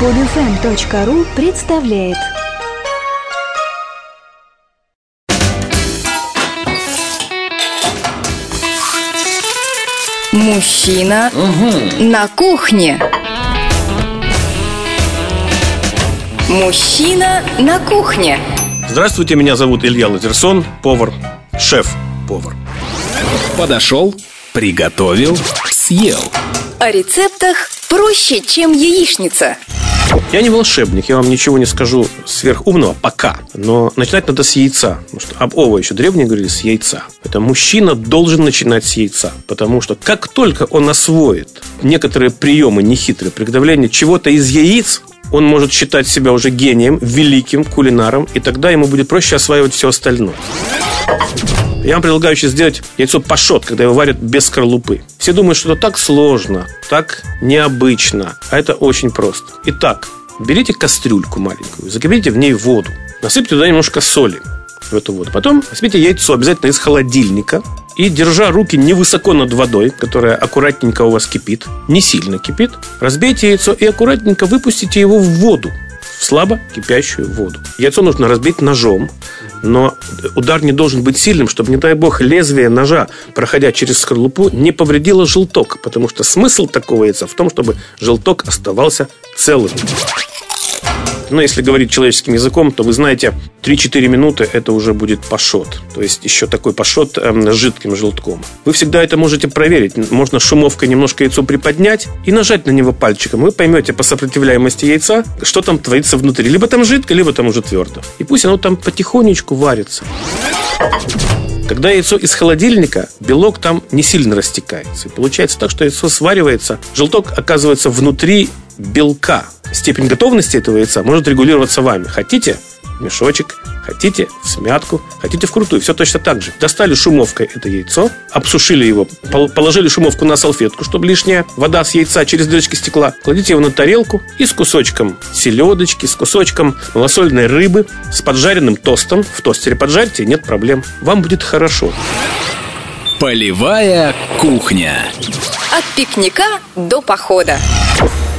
Podfm.ru представляет Мужчина на кухне. Мужчина на кухне. Здравствуйте, меня зовут Илья Лазерсон, повар, шеф-повар. Подошел, приготовил, съел. О рецептах проще, чем яичница. Я не волшебник, я вам ничего не скажу сверхумного пока. Но начинать надо с яйца. Потому что об ова еще древние говорили с яйца. Это мужчина должен начинать с яйца. Потому что как только он освоит некоторые приемы нехитрые приготовления чего-то из яиц, он может считать себя уже гением, великим кулинаром, и тогда ему будет проще осваивать все остальное. Я вам предлагаю сейчас сделать яйцо пашот, когда его варят без скорлупы. Все думают, что это так сложно, так необычно, а это очень просто. Итак, берите кастрюльку маленькую, закипите в ней воду, насыпьте туда немножко соли в эту воду. Потом возьмите яйцо обязательно из холодильника и, держа руки невысоко над водой, которая аккуратненько у вас кипит, не сильно кипит, разбейте яйцо и аккуратненько выпустите его в воду, в слабо кипящую воду. Яйцо нужно разбить ножом, но удар не должен быть сильным, чтобы, не дай бог, лезвие ножа, проходя через скорлупу, не повредило желток, потому что смысл такого яйца в том, чтобы желток оставался целым. Но если говорить человеческим языком, то вы знаете, 3-4 минуты это уже будет пашот. То есть еще такой пашот э, с жидким желтком. Вы всегда это можете проверить. Можно шумовкой немножко яйцо приподнять и нажать на него пальчиком. Вы поймете по сопротивляемости яйца, что там творится внутри. Либо там жидко, либо там уже твердо. И пусть оно там потихонечку варится. Когда яйцо из холодильника, белок там не сильно растекается. И получается так, что яйцо сваривается, желток оказывается внутри белка. Степень готовности этого яйца может регулироваться вами. Хотите в мешочек, хотите в смятку, хотите в крутую. Все точно так же. Достали шумовкой это яйцо, обсушили его, положили шумовку на салфетку, чтобы лишняя вода с яйца через дырочки стекла. Кладите его на тарелку и с кусочком селедочки, с кусочком малосольной рыбы, с поджаренным тостом. В тостере поджарьте, нет проблем. Вам будет хорошо. Полевая кухня. От пикника до похода.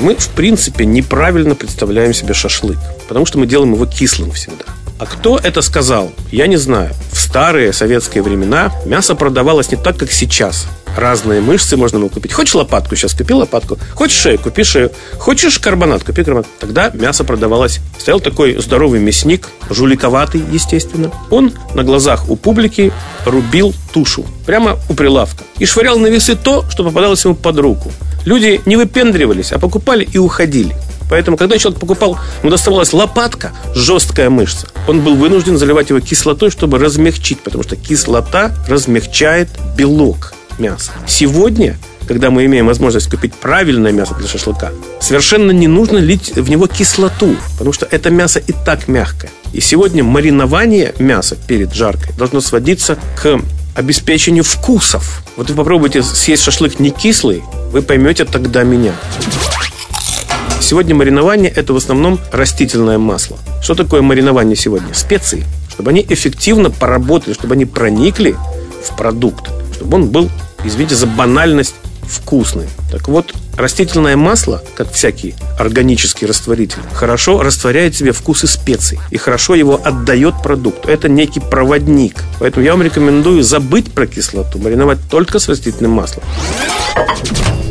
Мы, в принципе, неправильно представляем себе шашлык, потому что мы делаем его кислым всегда. А кто это сказал? Я не знаю. В старые советские времена мясо продавалось не так, как сейчас. Разные мышцы можно было купить. Хочешь лопатку, сейчас купи лопатку. Хочешь шею, купи шею. Хочешь карбонат, купи карбонат. Тогда мясо продавалось. Стоял такой здоровый мясник, жуликоватый, естественно. Он на глазах у публики рубил тушу. Прямо у прилавка. И швырял на весы то, что попадалось ему под руку. Люди не выпендривались, а покупали и уходили. Поэтому, когда человек покупал, ему доставалась лопатка, жесткая мышца, он был вынужден заливать его кислотой, чтобы размягчить, потому что кислота размягчает белок мяса. Сегодня когда мы имеем возможность купить правильное мясо для шашлыка, совершенно не нужно лить в него кислоту, потому что это мясо и так мягкое. И сегодня маринование мяса перед жаркой должно сводиться к обеспечению вкусов. Вот вы попробуйте съесть шашлык не кислый, вы поймете тогда меня. Сегодня маринование – это в основном растительное масло. Что такое маринование сегодня? Специи. Чтобы они эффективно поработали, чтобы они проникли в продукт, чтобы он был, извините за банальность, вкусный. Так вот, растительное масло, как всякий органический растворитель, хорошо растворяет в себе вкусы специй и хорошо его отдает продукту. Это некий проводник. Поэтому я вам рекомендую забыть про кислоту, мариновать только с растительным маслом.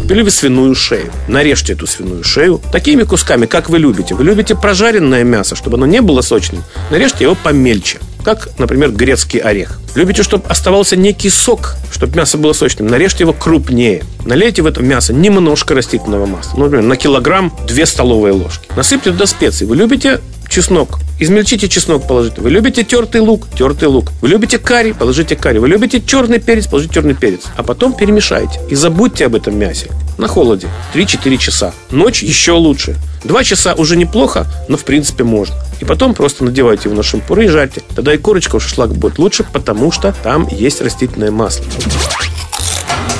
Купили вы свиную шею. Нарежьте эту свиную шею такими кусками, как вы любите. Вы любите прожаренное мясо, чтобы оно не было сочным. Нарежьте его помельче как, например, грецкий орех. Любите, чтобы оставался некий сок, чтобы мясо было сочным, нарежьте его крупнее. Налейте в это мясо немножко растительного масла. Ну, например, на килограмм 2 столовые ложки. Насыпьте туда специи. Вы любите чеснок. Измельчите чеснок, положите. Вы любите тертый лук? Тертый лук. Вы любите карри? Положите карри. Вы любите черный перец? Положите черный перец. А потом перемешайте. И забудьте об этом мясе. На холоде. 3-4 часа. Ночь еще лучше. Два часа уже неплохо, но в принципе можно. И потом просто надевайте его на шампуры и жарьте. Тогда и корочка у шашлыка будет лучше, потому что там есть растительное масло.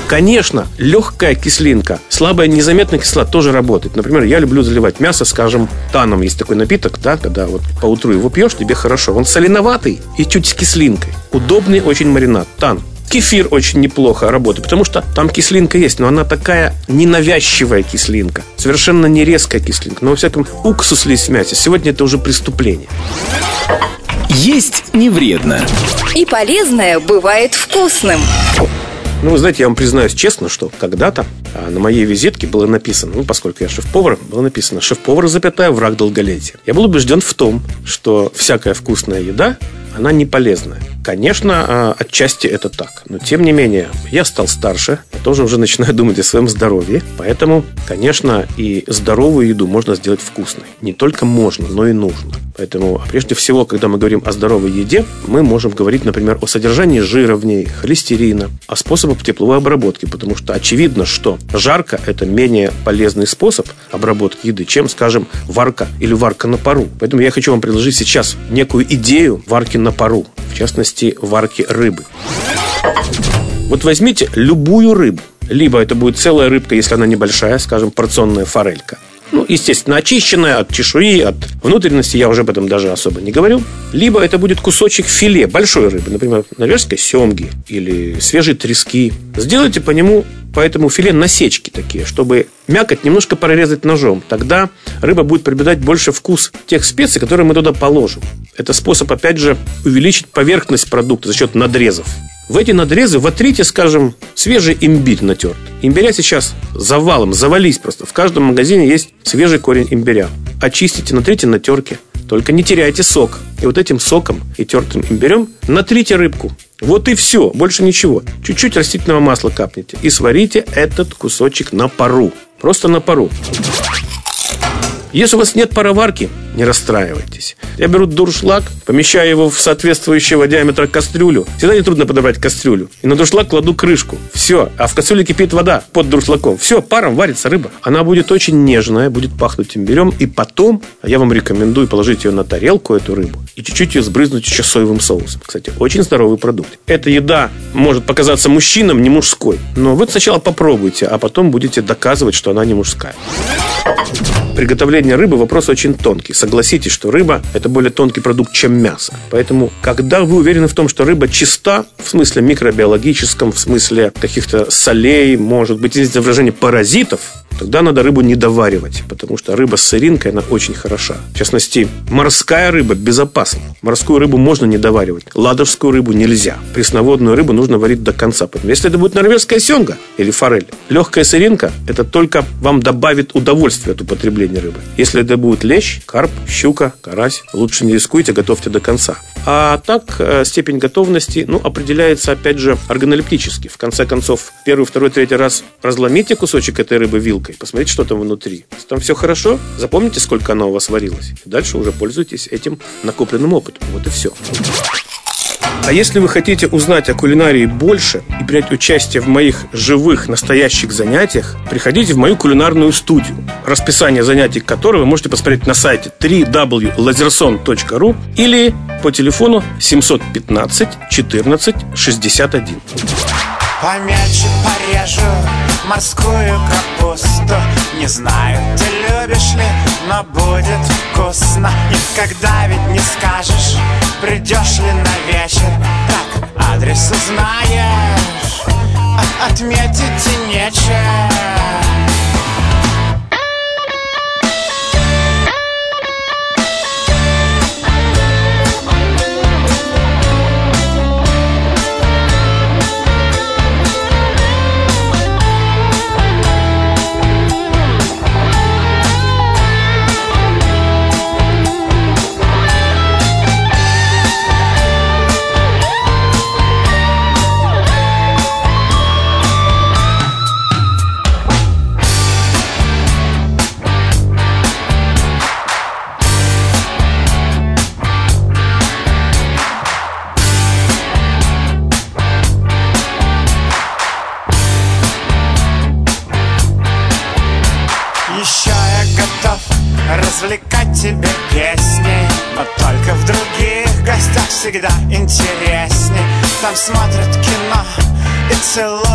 Конечно, легкая кислинка, слабая незаметная кислота тоже работает. Например, я люблю заливать мясо, скажем, таном. Есть такой напиток, да, когда вот по утру его пьешь, тебе хорошо. Он соленоватый и чуть с кислинкой. Удобный очень маринад. Тан. Кефир очень неплохо работает, потому что там кислинка есть, но она такая ненавязчивая кислинка. Совершенно не резкая кислинка. Но, во всяком, уксус ли в мясе. Сегодня это уже преступление. Есть не вредно. И полезное бывает вкусным. Ну, вы знаете, я вам признаюсь честно, что когда-то а, на моей визитке было написано, ну, поскольку я шеф-повар, было написано «Шеф-повар, запятая, враг долголетия». Я был убежден в том, что всякая вкусная еда она не полезная. Конечно, а, отчасти это так. Но, тем не менее, я стал старше, я тоже уже начинаю думать о своем здоровье. Поэтому, конечно, и здоровую еду можно сделать вкусной. Не только можно, но и нужно. Поэтому, прежде всего, когда мы говорим о здоровой еде, мы можем говорить, например, о содержании жира в ней, холестерина, о способах тепловой обработки, потому что очевидно, что жарко – это менее полезный способ обработки еды, чем, скажем, варка или варка на пару. Поэтому я хочу вам предложить сейчас некую идею варки на пару, в частности, варки рыбы. Вот возьмите любую рыбу. Либо это будет целая рыбка, если она небольшая, скажем, порционная форелька. Ну, естественно, очищенная от чешуи, от внутренности, я уже об этом даже особо не говорю. Либо это будет кусочек филе большой рыбы, например, норвежской семги или свежей трески. Сделайте по нему Поэтому филе насечки такие, чтобы мякоть немножко прорезать ножом. Тогда рыба будет приобретать больше вкус тех специй, которые мы туда положим. Это способ, опять же, увеличить поверхность продукта за счет надрезов. В эти надрезы вотрите, скажем, свежий имбирь натерт. Имбиря сейчас завалом, завались просто. В каждом магазине есть свежий корень имбиря. Очистите, натрите на терке. Только не теряйте сок. И вот этим соком и тертым имбирем натрите рыбку. Вот и все, больше ничего. Чуть-чуть растительного масла капните и сварите этот кусочек на пару. Просто на пару. Если у вас нет пароварки, не расстраивайтесь. Я беру дуршлаг, помещаю его в соответствующего диаметра кастрюлю. Всегда нетрудно подобрать кастрюлю. И на дуршлаг кладу крышку. Все. А в кастрюле кипит вода под дуршлагом. Все, паром варится рыба. Она будет очень нежная, будет пахнуть имбирем. И потом, а я вам рекомендую положить ее на тарелку, эту рыбу, и чуть-чуть ее сбрызнуть еще соевым соусом. Кстати, очень здоровый продукт. Эта еда может показаться мужчинам не мужской. Но вы сначала попробуйте, а потом будете доказывать, что она не мужская приготовления рыбы вопрос очень тонкий. Согласитесь, что рыба – это более тонкий продукт, чем мясо. Поэтому, когда вы уверены в том, что рыба чиста, в смысле микробиологическом, в смысле каких-то солей, может быть, извините выражение, паразитов, тогда надо рыбу не доваривать, потому что рыба с сыринкой, она очень хороша. В частности, морская рыба безопасна. Морскую рыбу можно не доваривать, ладожскую рыбу нельзя. Пресноводную рыбу нужно варить до конца. Поэтому, если это будет норвежская семга или форель, легкая сыринка, это только вам добавит удовольствие от употребления рыбы. Если это будет лещ, карп, щука, карась, лучше не рискуйте, готовьте до конца. А так, э, степень готовности, ну, определяется, опять же, органолептически. В конце концов, первый, второй, третий раз разломите кусочек этой рыбы вилкой, вилкой, посмотрите, что там внутри. Если там все хорошо, запомните, сколько она у вас варилась. И дальше уже пользуйтесь этим накопленным опытом. Вот и все. А если вы хотите узнать о кулинарии больше и принять участие в моих живых, настоящих занятиях, приходите в мою кулинарную студию, расписание занятий которой вы можете посмотреть на сайте www.lazerson.ru или по телефону 715 14 61. Помельче порежу морскую капусту. Не знаю, ты любишь ли, но будет вкусно. Никогда ведь не скажешь, придешь ли на вечер Так, адрес узнаешь, отметить и нечего Там смотрят кино. И целуются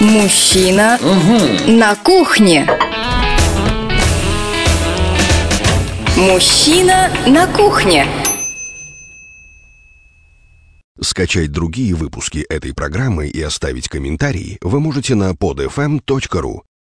Мужчина на кухне. Мужчина на кухне. Скачать другие выпуски этой программы и оставить комментарии вы можете на podfm.ru.